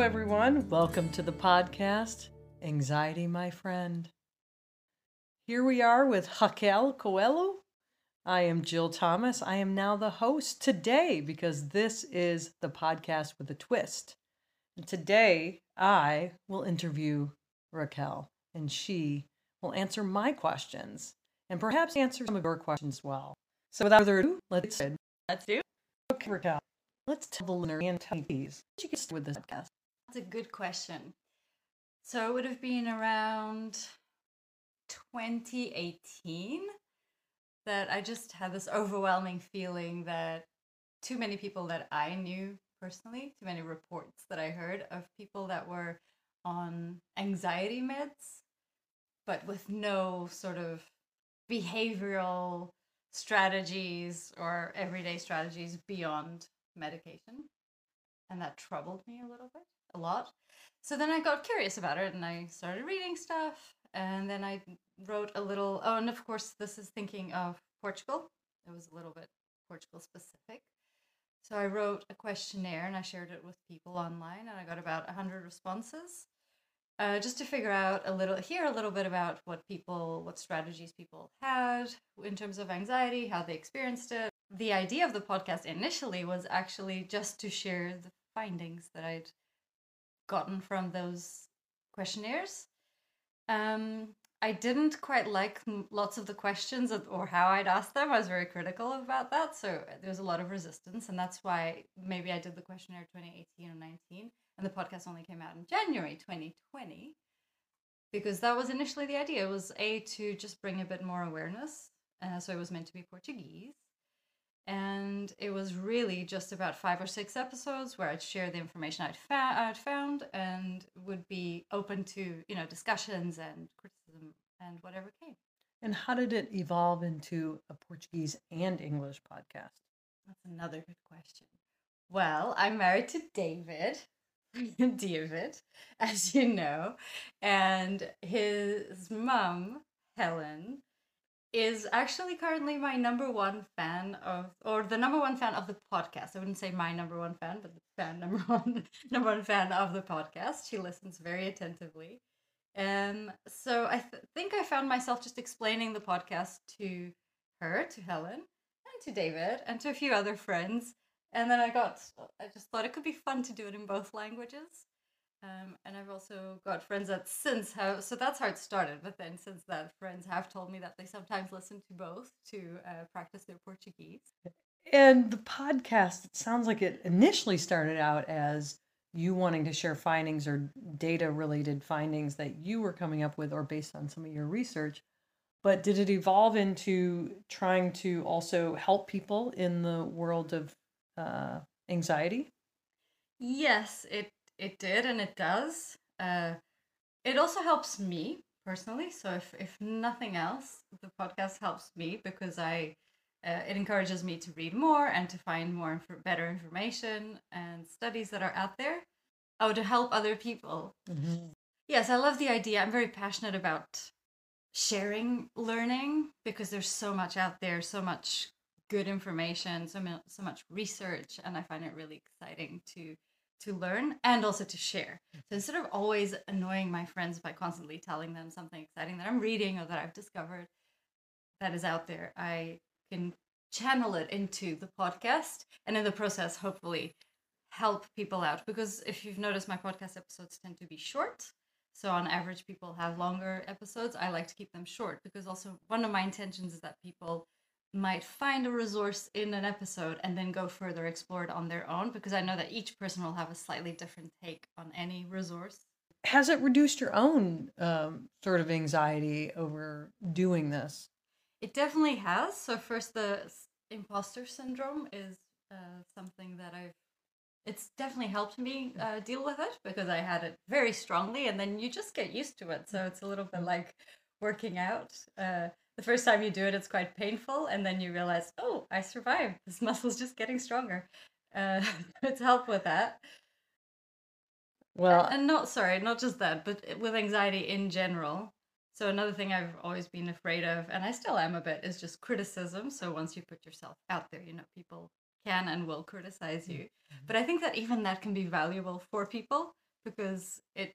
everyone. Welcome to the podcast, Anxiety, My Friend. Here we are with Raquel Coelho. I am Jill Thomas. I am now the host today because this is the podcast with a twist. And today I will interview Raquel and she will answer my questions and perhaps answer some of your questions as well. So without further ado, let's Let's do. Okay, Raquel, let's tell the listener and did you get with this podcast? That's a good question. So it would have been around 2018 that I just had this overwhelming feeling that too many people that I knew personally, too many reports that I heard of people that were on anxiety meds, but with no sort of behavioral strategies or everyday strategies beyond medication. And that troubled me a little bit, a lot. So then I got curious about it and I started reading stuff. And then I wrote a little, oh, and of course, this is thinking of Portugal. It was a little bit Portugal specific. So I wrote a questionnaire and I shared it with people online, and I got about 100 responses. Uh, just to figure out a little, hear a little bit about what people, what strategies people had in terms of anxiety, how they experienced it. The idea of the podcast initially was actually just to share the findings that I'd gotten from those questionnaires. Um, I didn't quite like lots of the questions or how I'd asked them. I was very critical about that. So there was a lot of resistance. And that's why maybe I did the questionnaire 2018 or 19. And the podcast only came out in January 2020. Because that was initially the idea. It was A, to just bring a bit more awareness. Uh, so it was meant to be Portuguese. And it was really just about five or six episodes where I'd share the information I'd, fa- I'd found and would be open to, you know, discussions and criticism and whatever came. And how did it evolve into a Portuguese and English podcast? That's another good question. Well, I'm married to David, David, as you know, and his mum, Helen, is actually currently my number one fan of, or the number one fan of the podcast. I wouldn't say my number one fan, but the fan number one, number one fan of the podcast. She listens very attentively. Um, so I th- think I found myself just explaining the podcast to her, to Helen, and to David, and to a few other friends. And then I got, I just thought it could be fun to do it in both languages. Um, and I've also got friends that since have, so that's how it started. But then since that, friends have told me that they sometimes listen to both to uh, practice their Portuguese. And the podcast, it sounds like it initially started out as you wanting to share findings or data related findings that you were coming up with or based on some of your research. But did it evolve into trying to also help people in the world of uh, anxiety? Yes, it it did and it does. Uh, it also helps me personally. So if if nothing else, the podcast helps me because I uh, it encourages me to read more and to find more inf- better information and studies that are out there. Oh, to help other people. Yes, I love the idea. I'm very passionate about sharing learning because there's so much out there, so much good information, so so much research, and I find it really exciting to to learn and also to share. So mm-hmm. instead of always annoying my friends by constantly telling them something exciting that I'm reading or that I've discovered that is out there, I can channel it into the podcast and in the process hopefully help people out. Because if you've noticed my podcast episodes tend to be short. So on average people have longer episodes. I like to keep them short because also one of my intentions is that people might find a resource in an episode and then go further explore it on their own because i know that each person will have a slightly different take on any resource Has it reduced your own um, sort of anxiety over doing this? It definitely has. So first, the imposter syndrome is uh, something that I've. It's definitely helped me uh, deal with it because I had it very strongly, and then you just get used to it. So it's a little bit like working out. Uh, the first time you do it, it's quite painful, and then you realize, oh, I survived. This muscle's just getting stronger. Uh, it's helped with that. Well, and not sorry, not just that, but with anxiety in general. So another thing I've always been afraid of, and I still am a bit, is just criticism. So once you put yourself out there, you know, people can and will criticize you. But I think that even that can be valuable for people because it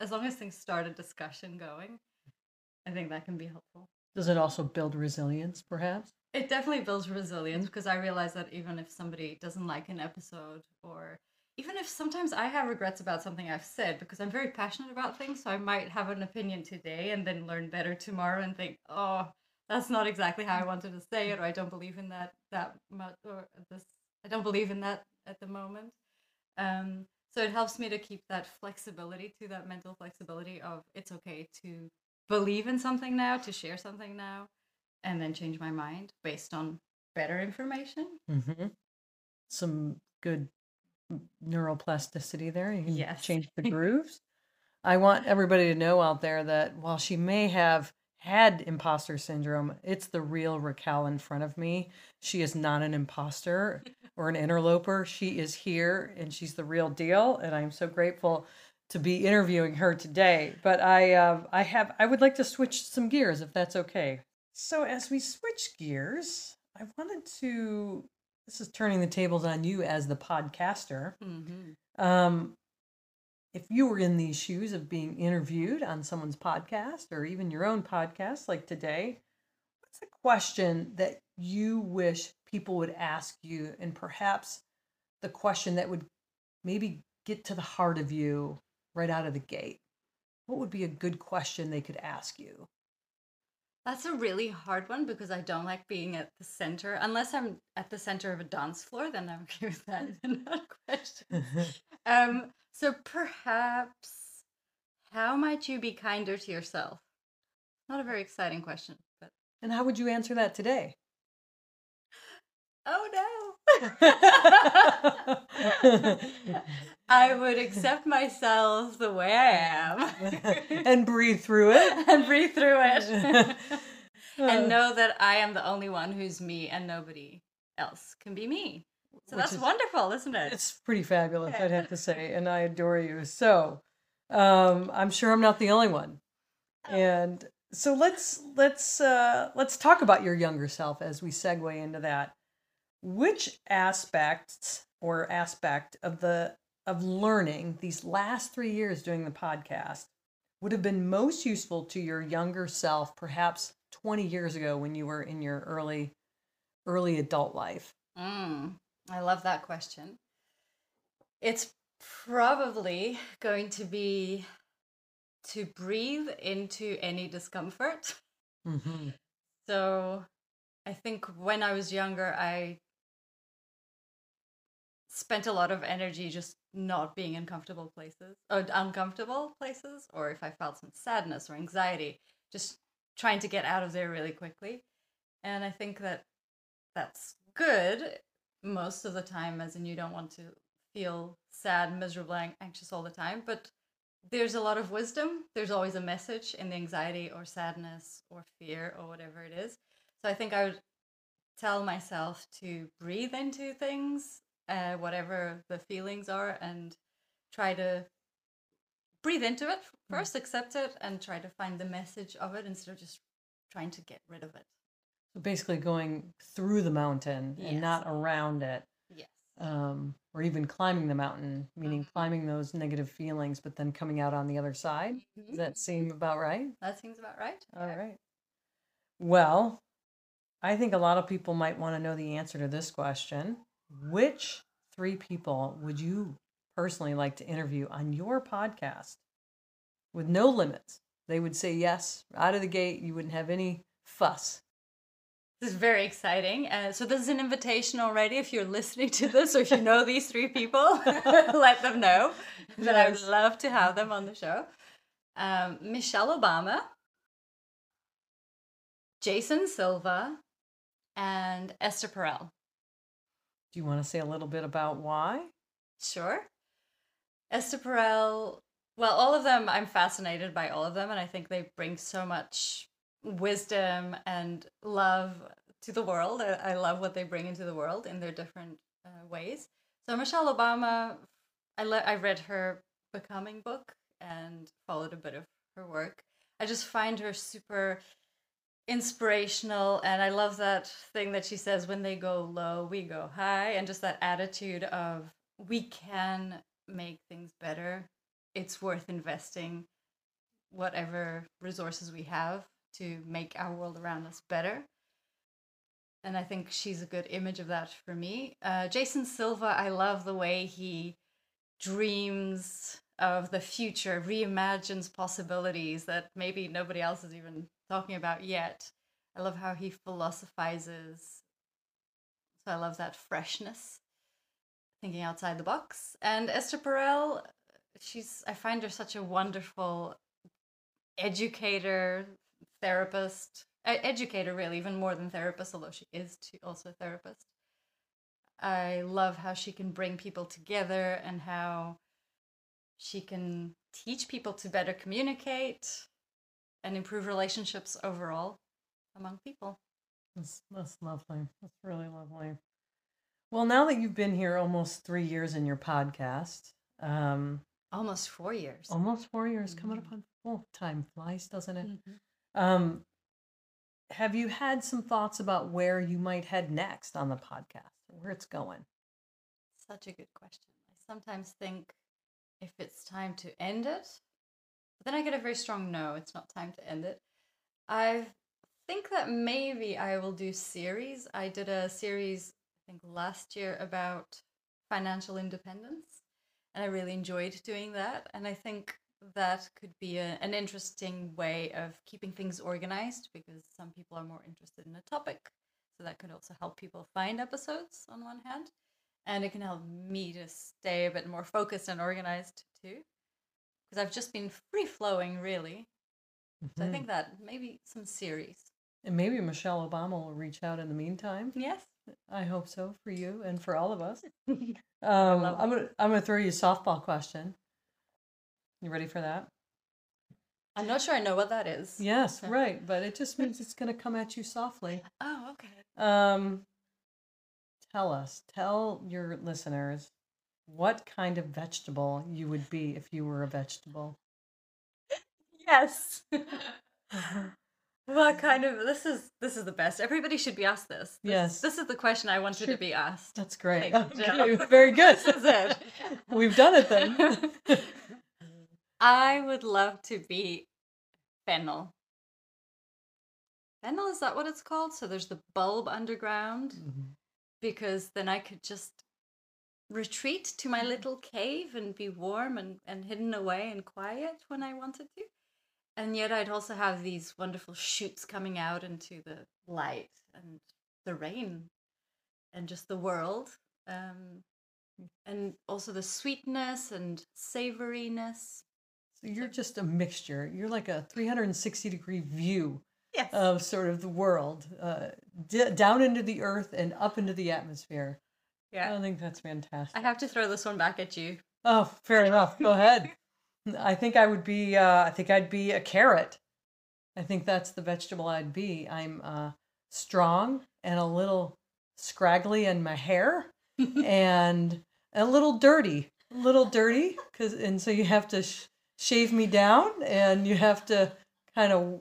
as long as things start a discussion going, I think that can be helpful. Does it also build resilience, perhaps? It definitely builds resilience because I realize that even if somebody doesn't like an episode or even if sometimes I have regrets about something I've said because I'm very passionate about things, so I might have an opinion today and then learn better tomorrow and think, "Oh, that's not exactly how I wanted to say it," or "I don't believe in that that much," or "this I don't believe in that at the moment." Um, so it helps me to keep that flexibility to that mental flexibility of it's okay to believe in something now, to share something now, and then change my mind based on better information. Mm-hmm. Some good neuroplasticity there. You can Yes. change the grooves. I want everybody to know out there that while she may have had imposter syndrome, it's the real Raquel in front of me. She is not an imposter or an interloper. She is here and she's the real deal. And I'm so grateful to be interviewing her today. But I, uh, I have, I would like to switch some gears if that's okay. So as we switch gears, I wanted to. This is turning the tables on you as the podcaster. Mm-hmm. Um, if you were in these shoes of being interviewed on someone's podcast or even your own podcast like today, what's a question that you wish people would ask you? And perhaps the question that would maybe get to the heart of you right out of the gate? What would be a good question they could ask you? That's a really hard one because I don't like being at the center. Unless I'm at the center of a dance floor, then I'm okay with that. Not question. Um, so perhaps, how might you be kinder to yourself? Not a very exciting question, but and how would you answer that today? oh no. I would accept myself the way I am and breathe through it. and breathe through it and know that I am the only one who's me and nobody else can be me. So Which that's is- wonderful, isn't it? It's pretty fabulous, I'd have to say, and I adore you. So, um, I'm sure I'm not the only one. And so let's let's uh, let's talk about your younger self as we segue into that. Which aspects or aspect of the of learning these last three years doing the podcast would have been most useful to your younger self, perhaps 20 years ago when you were in your early early adult life? Mm, I love that question. It's probably going to be to breathe into any discomfort. Mm-hmm. So I think when I was younger, I spent a lot of energy just not being in comfortable places or uncomfortable places, or if I felt some sadness or anxiety, just trying to get out of there really quickly. And I think that that's good most of the time, as in you don't want to feel sad, miserable, anxious all the time. But there's a lot of wisdom. There's always a message in the anxiety or sadness or fear or whatever it is. So I think I would tell myself to breathe into things, uh, whatever the feelings are, and try to breathe into it Mm. first, accept it, and try to find the message of it instead of just trying to get rid of it. So basically, going through the mountain and not around it, Yes. um, or even climbing the mountain, meaning Mhm. climbing those negative feelings, but then coming out on the other side. Does Mhm. that seem about right? That seems about right. All Yeah. right. Well, I think a lot of people might want to know the answer to this question. Which three people would you personally like to interview on your podcast with no limits? They would say yes out of the gate. You wouldn't have any fuss. This is very exciting. Uh, so this is an invitation already. If you're listening to this, or if you know these three people, let them know that I would love to have them on the show. Um, Michelle Obama, Jason Silva, and Esther Perel. Do you want to say a little bit about why? Sure. Esther Perel, well, all of them, I'm fascinated by all of them, and I think they bring so much wisdom and love to the world. I, love what they bring into the world in their different uh, ways. So Michelle Obama, I le- I read her Becoming book and followed a bit of her work. I just find her super inspirational and I love that thing that she says when they go low, we go high and just that attitude of we can make things better it's worth investing whatever resources we have to make our world around us better. And I think she's a good image of that for me. Uh, Jason Silva, I love the way he dreams of the future, reimagines possibilities that maybe nobody else is even talking about yet. I love how he philosophizes. So I love that freshness, thinking outside the box. And Esther Perel, she's I find her such a wonderful educator, therapist, educator really, even more than therapist, although she is also a therapist. I love how she can bring people together and how she can teach people to better communicate and improve relationships overall among people. That's, that's lovely. That's really lovely. Well, now that you've been here almost three years in your podcast, um, almost four years, almost four years mm-hmm. coming up on full time flies, doesn't it? Mm-hmm. Um, have you had some thoughts about where you might head next on the podcast, where it's going? Such a good question. I sometimes think if it's time to end it, but then I get a very strong no, it's not time to end it. I think that maybe I will do series. I did a series, I think last year, about financial independence, and I really enjoyed doing that. And I think that could be a, an interesting way of keeping things organized because some people are more interested in a topic. So that could also help people find episodes on one hand. And it can help me to stay a bit more focused and organized too. Because I've just been free flowing, really. Mm-hmm. So I mm-hmm. think that maybe some series. And maybe Michelle Obama will reach out in the meantime. Yes. I hope so for you and for all of us. um, I'm gonna I'm gonna throw you a softball question. You ready for that? I'm not sure I know what that is. Yes, right, but it just means it's going to come at you softly. Oh, okay. Um, tell us, tell your listeners what kind of vegetable you would be if you were a vegetable. Yes. what kind of this is this is the best. Everybody should be asked this. this yes. This is the question I wanted to be asked. That's great. Okay. Very good. this is it. We've done it then. I would love to be fennel. Fennel, is that what it's called? So there's the bulb underground. Mm-hmm. Because then I could just retreat to my mm-hmm. little cave and be warm and, and hidden away and quiet when I wanted to. And yet I'd also have these wonderful shoots coming out into the light and the rain and just the world. Um, and also the sweetness and savoriness so you're just a mixture. You're like a 360 degree view yes. of sort of the world, uh, d- down into the earth and up into the atmosphere. Yeah. I think that's fantastic. I have to throw this one back at you. Oh, fair enough. Go ahead. I think I would be, uh, I think I'd be a carrot. I think that's the vegetable I'd be. I'm uh, strong and a little scraggly in my hair and a little dirty, a little dirty. Cause, and so you have to sh- shave me down and you have to kind of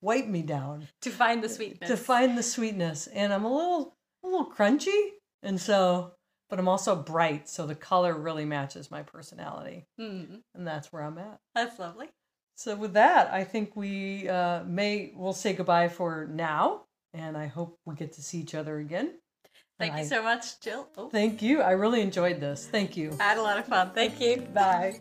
wipe me down to find the sweetness. To find the sweetness. And I'm a little a little crunchy and so but I'm also bright, so the color really matches my personality. Mm. And that's where I'm at. That's lovely. So with that, I think we uh, may we'll say goodbye for now, and I hope we get to see each other again. Thank and you I, so much, Jill. Oh. Thank you. I really enjoyed this. Thank you. I had a lot of fun. Thank you. Bye.